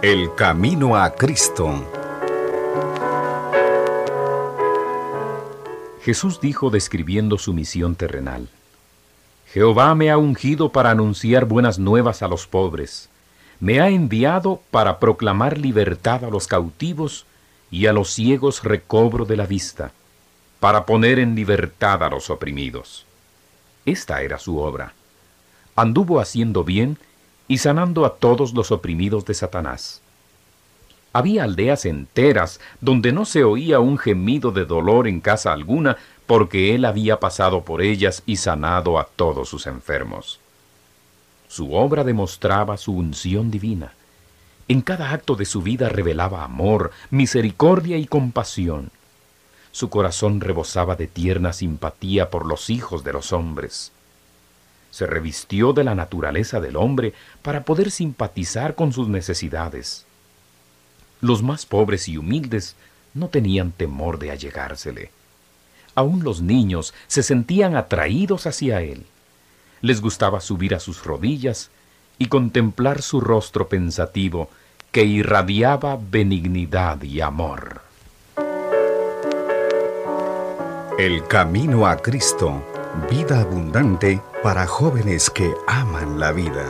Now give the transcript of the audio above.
El camino a Cristo. Jesús dijo describiendo su misión terrenal, Jehová me ha ungido para anunciar buenas nuevas a los pobres, me ha enviado para proclamar libertad a los cautivos y a los ciegos recobro de la vista, para poner en libertad a los oprimidos. Esta era su obra. Anduvo haciendo bien y sanando a todos los oprimidos de Satanás. Había aldeas enteras donde no se oía un gemido de dolor en casa alguna, porque él había pasado por ellas y sanado a todos sus enfermos. Su obra demostraba su unción divina. En cada acto de su vida revelaba amor, misericordia y compasión. Su corazón rebosaba de tierna simpatía por los hijos de los hombres. Se revistió de la naturaleza del hombre para poder simpatizar con sus necesidades. Los más pobres y humildes no tenían temor de allegársele. Aún los niños se sentían atraídos hacia él. Les gustaba subir a sus rodillas y contemplar su rostro pensativo que irradiaba benignidad y amor. El camino a Cristo, vida abundante para jóvenes que aman la vida.